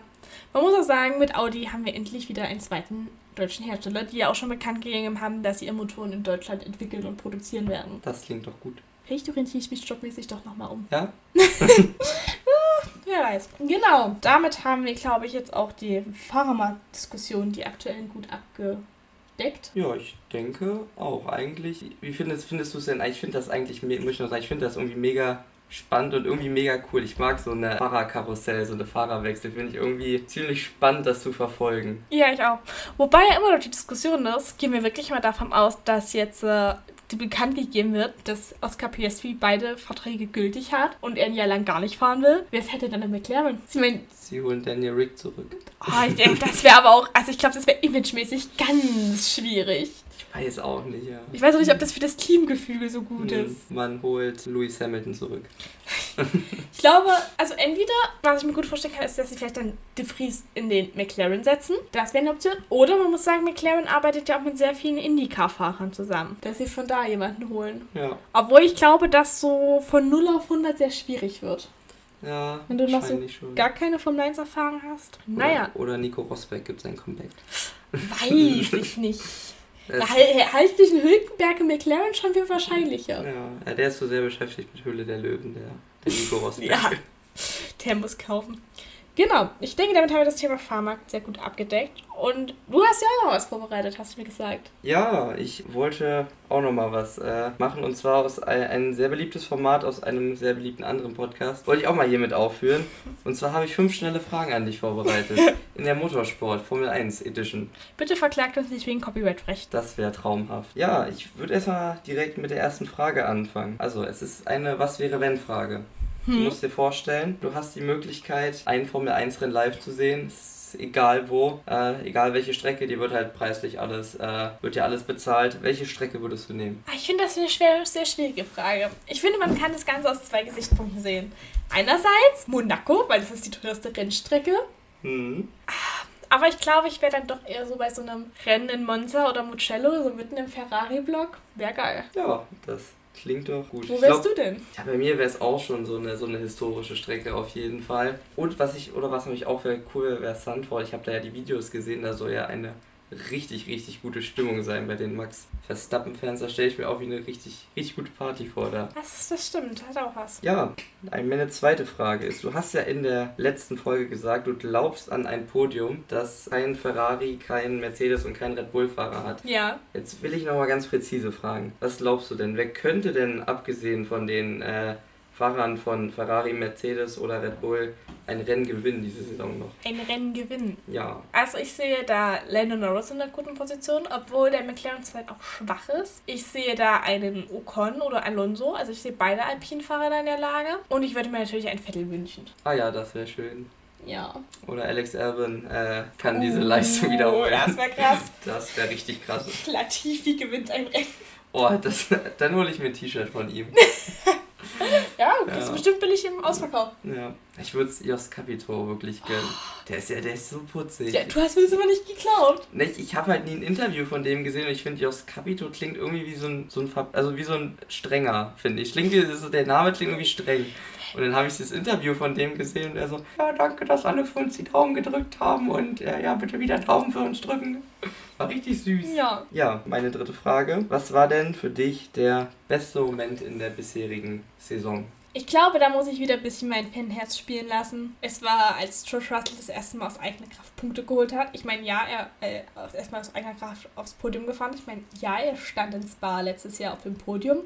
Man muss auch sagen, mit Audi haben wir endlich wieder einen zweiten deutschen Hersteller, die ja auch schon bekannt gegeben haben, dass sie ihre Motoren in Deutschland entwickeln und produzieren werden. Das klingt doch gut. Vielleicht orientiere ich mich jobmäßig doch nochmal um. Ja? Wer weiß. Genau, damit haben wir, glaube ich, jetzt auch die Fahrermarkt-Diskussion, die aktuellen gut abgedeckt. Ja, ich denke auch. Eigentlich, wie findest, findest du es denn? Ich finde das eigentlich, muss ich noch sagen, ich finde das irgendwie mega spannend und irgendwie mega cool. Ich mag so eine Fahrerkarussell, so eine Fahrerwechsel. Finde ich irgendwie ziemlich spannend, das zu verfolgen. Ja, ich auch. Wobei ja immer noch die Diskussion ist, gehen wir wirklich mal davon aus, dass jetzt äh, bekannt gegeben wird, dass Oscar PSV beide Verträge gültig hat und er ein Jahr lang gar nicht fahren will. Wer fährt denn dann in McLaren? Ich mein, Sie holen Daniel Rick zurück. Oh, ich denke, das wäre aber auch, also ich glaube, das wäre imagemäßig ganz schwierig. Ich weiß auch nicht, ja. Ich weiß auch nicht, ob das für das Teamgefüge so gut hm, ist. Man holt Lewis Hamilton zurück. ich glaube, also entweder, was ich mir gut vorstellen kann, ist, dass sie vielleicht dann De Vries in den McLaren setzen. Das wäre eine Option. Oder man muss sagen, McLaren arbeitet ja auch mit sehr vielen Indycar-Fahrern zusammen. Dass sie von da jemanden holen. Ja. Obwohl ich glaube, dass so von 0 auf 100 sehr schwierig wird. Ja, Wenn du noch so schon. gar keine Formel 1 Erfahrung hast. Oder, Naja, Oder Nico Rosberg gibt sein Comeback. weiß ich nicht. Da hal- halte ich den Hülkenberg im McLaren schon viel wahrscheinlicher. Ja, ja, der ist so sehr beschäftigt mit Höhle der Löwen, der, der Nico Rosberg. Ja. Der muss kaufen. Genau, ich denke, damit haben wir das Thema Fahrmarkt sehr gut abgedeckt. Und du hast ja auch noch was vorbereitet, hast du mir gesagt. Ja, ich wollte auch noch mal was äh, machen und zwar aus ein, ein sehr beliebtes Format aus einem sehr beliebten anderen Podcast. Wollte ich auch mal hiermit aufführen. Und zwar habe ich fünf schnelle Fragen an dich vorbereitet. in der Motorsport Formel 1 Edition. Bitte verklagt uns nicht wegen Copyright-Recht. Das wäre traumhaft. Ja, ich würde erstmal direkt mit der ersten Frage anfangen. Also, es ist eine Was wäre wenn Frage. Du Hm. musst dir vorstellen, du hast die Möglichkeit, ein Formel 1 Rennen live zu sehen. Egal wo, äh, egal welche Strecke, die wird halt preislich alles, äh, wird ja alles bezahlt. Welche Strecke würdest du nehmen? Ah, Ich finde das eine schwer, sehr schwierige Frage. Ich finde, man kann das Ganze aus zwei Gesichtspunkten sehen. Einerseits Monaco, weil das ist die teuerste Rennstrecke. Hm. Aber ich glaube, ich wäre dann doch eher so bei so einem Rennen in Monza oder Mugello, so mitten im Ferrari-Block. Wäre geil. Ja, das klingt doch gut. Wo wärst glaub- du denn? Ja, bei mir wäre es auch schon so eine, so eine historische Strecke auf jeden Fall. Und was ich, oder was nämlich auch wäre cool wäre Sandford. Ich habe da ja die Videos gesehen, da soll ja eine richtig, richtig gute Stimmung sein bei den Max Verstappen-Fans. Da stelle ich mir auch wie eine richtig, richtig gute Party vor da. Das, das stimmt, hat auch was. Ja, ein- meine zweite Frage ist, du hast ja in der letzten Folge gesagt, du glaubst an ein Podium, das kein Ferrari, kein Mercedes und kein Red Bull-Fahrer hat. Ja. Jetzt will ich nochmal ganz präzise fragen. Was glaubst du denn? Wer könnte denn, abgesehen von den äh, Fahrern von Ferrari, Mercedes oder Red Bull, ein Rennen gewinnen diese Saison noch? Ein Rennen gewinnen. Ja. Also ich sehe da Lando Norris in einer guten Position, obwohl der McLaren zurzeit auch schwach ist. Ich sehe da einen Ocon oder Alonso, also ich sehe beide Alpinfahrer da in der Lage. Und ich würde mir natürlich einen Vettel wünschen. Ah ja, das wäre schön. Ja. Oder Alex Albon äh, kann diese Oh, Leistung wiederholen. Das wäre krass. Das wäre richtig krass. Latifi gewinnt ein Rennen. Oh, das, dann hole ich mir ein T-Shirt von ihm. Ja, das ist Ja. bestimmt billig im Ausverkauf. Ja. Ich würde es Jos Capito wirklich gönnen. Der ist ja, der ist so putzig. Ja, du hast mir das aber nicht geglaubt. Ne, ich ich habe halt nie ein Interview von dem gesehen und ich finde, Jos Capito klingt irgendwie wie so ein, so ein also wie so ein strenger, finde ich. Klingt, der Name klingt irgendwie streng. Und dann habe ich das Interview von dem gesehen und er so, ja, danke, dass alle für uns die Daumen gedrückt haben und äh, ja, bitte wieder Daumen für uns drücken. War richtig süß. Ja. Ja, meine dritte Frage. Was war denn für dich der beste Moment in der bisherigen Saison? Ich glaube, da muss ich wieder ein bisschen mein Fanherz spielen lassen. Es war, als George Russell das erste Mal aus eigener Kraft Punkte geholt hat. Ich meine, ja, er äh, erstmal aus eigener Kraft aufs Podium gefahren. Ich meine, ja, er stand in Spa letztes Jahr auf dem Podium.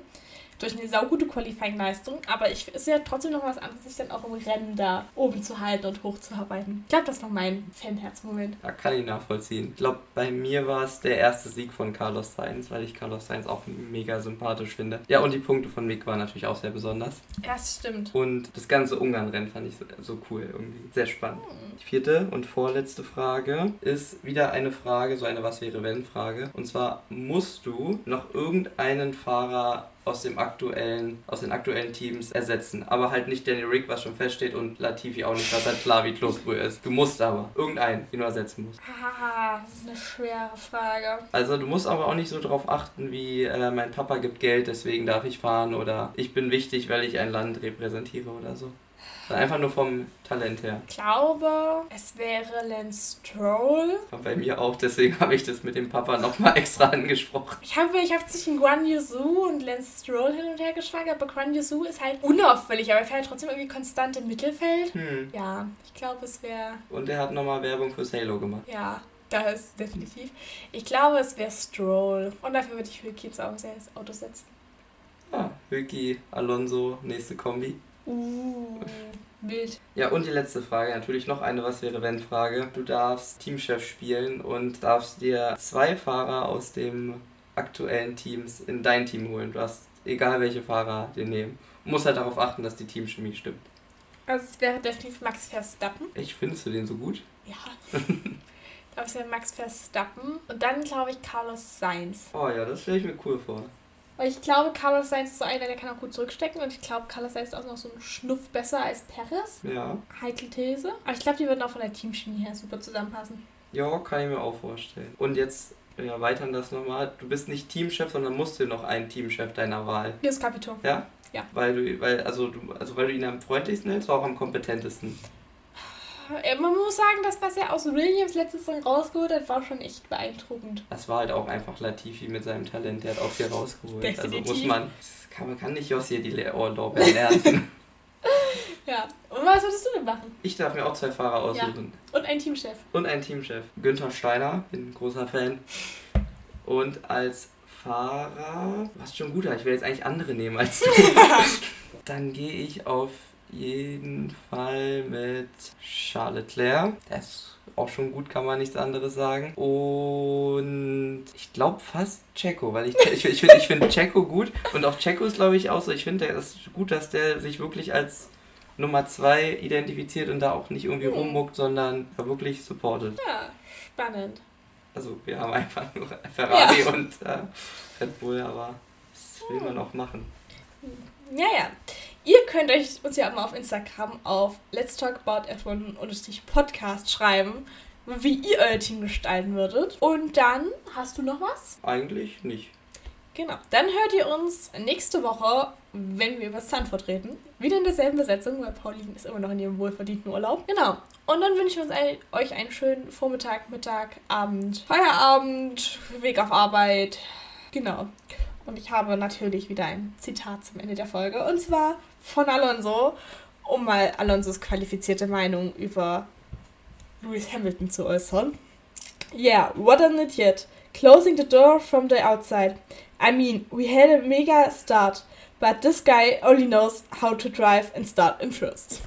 Durch eine saugute Qualifying-Leistung. Aber ich ist ja trotzdem noch was anderes, sich dann auch im Rennen da oben zu halten und hochzuarbeiten. Ich glaube, das war mein Fanherzmoment. Ja, kann ich nachvollziehen. Ich glaube, bei mir war es der erste Sieg von Carlos Sainz, weil ich Carlos Sainz auch mega sympathisch finde. Ja, und die Punkte von Mick waren natürlich auch sehr besonders. Ja, das stimmt. Und das ganze Ungarn-Rennen fand ich so, so, cool irgendwie. Sehr spannend. Die vierte und vorletzte Frage ist wieder eine Frage, so eine Was wäre wenn Frage. Und zwar musst du noch irgendeinen Fahrer aus dem aktuellen, aus den aktuellen Teams ersetzen. Aber halt nicht Danny Rick, was schon feststeht, und Latifi auch nicht, was halt klar wie Kloßbrühe ist. Du musst aber irgendeinen, den du ersetzen musst. Haha, das ist eine schwere Frage. Also du musst aber auch nicht so darauf achten, wie äh, mein Papa gibt Geld, deswegen darf ich fahren oder ich bin wichtig, weil ich ein Land repräsentiere oder so. Einfach nur vom Talent her. Ich glaube, es wäre Lance Stroll. Bei mir auch, deswegen habe ich das mit dem Papa nochmal extra angesprochen. Ich habe, ich habe zwischen Guan Yusu und Lance Stroll hin und her geschlagen, aber Guan Yusu ist halt unauffällig, aber er fährt trotzdem irgendwie konstant im Mittelfeld. Hm. Ja, ich glaube, es wäre. Und er hat nochmal Werbung für Halo gemacht. Ja. Das ist definitiv. Ich glaube, es wäre Stroll. Und dafür würde ich Hülki ins Auto setzen. Ah, Hülki, Alonso, nächste Kombi. Uh, wild. Ja, und die letzte Frage, natürlich noch eine Was wäre wenn Frage. Du darfst Teamchef spielen und darfst dir zwei Fahrer aus dem aktuellen Teams in dein Team holen. Du hast egal welche Fahrer dir nehmen. Du musst halt darauf achten, dass die Teamchemie stimmt. Also es wäre definitiv Max Verstappen. Ich findest du den so gut? Ja. ich glaube, es wäre Max Verstappen. Und dann glaube ich Carlos Sainz. Oh ja, das stelle ich mir cool vor. Weil ich glaube, Carlos Sainz ist so einer, der kann auch gut zurückstecken. Und ich glaube, Carlos Sainz ist auch noch so ein Schnuff besser als Perez. Ja. Heikle These. Aber ich glaube, die würden auch von der Teamchemie her super zusammenpassen. Ja, kann ich mir auch vorstellen. Und jetzt wir erweitern das nochmal. Du bist nicht Teamchef, sondern musst dir noch einen Teamchef deiner Wahl. Hier ist Kapitän. Ja? Ja. Weil du, weil, also du, also weil du ihn am freundlichsten hältst, auch am kompetentesten. Man muss sagen, das, was er aus Williams letztes Mal rausgeholt hat, war schon echt beeindruckend. Das war halt auch einfach Latifi mit seinem Talent, der hat auch viel rausgeholt. Definitiv. Also muss man, kann, man kann nicht aus hier die Ohrlorbeeren lernen. ja, und was würdest du denn machen? Ich darf mir auch zwei Fahrer aussuchen. Ja. Und einen Teamchef. Und einen Teamchef. Günther Steiner, bin ein großer Fan. Und als Fahrer, was schon guter, ich will jetzt eigentlich andere nehmen als du. Dann gehe ich auf jeden Fall mit Charles Leclerc. Der ist auch schon gut, kann man nichts anderes sagen. Und ich glaube fast Checo, weil ich, ich, ich finde ich find Checo gut. Und auch Checo ist, glaube ich, auch so. Ich finde es gut, dass der sich wirklich als Nummer 2 identifiziert und da auch nicht irgendwie hm. rummuckt, sondern wirklich supportet. Ja, spannend. Also wir haben einfach nur Ferrari ja. und äh, Red Bull, aber was will man auch machen? Ja, ja. Ihr könnt euch uns ja mal auf Instagram auf Let's Talk About F1 und Podcast schreiben, wie ihr euer Team gestalten würdet. Und dann hast du noch was? Eigentlich nicht. Genau. Dann hört ihr uns nächste Woche, wenn wir über Stanford reden. Wieder in derselben Besetzung, weil Pauline ist immer noch in ihrem wohlverdienten Urlaub. Genau. Und dann wünschen wir uns ein, euch einen schönen Vormittag, Mittag, Abend, Feierabend, Weg auf Arbeit. Genau. Und ich habe natürlich wieder ein Zitat zum Ende der Folge. Und zwar von Alonso, um mal Alonsos qualifizierte Meinung über Lewis Hamilton zu äußern. Yeah, what an idiot. Closing the door from the outside. I mean, we had a mega start, but this guy only knows how to drive and start in first.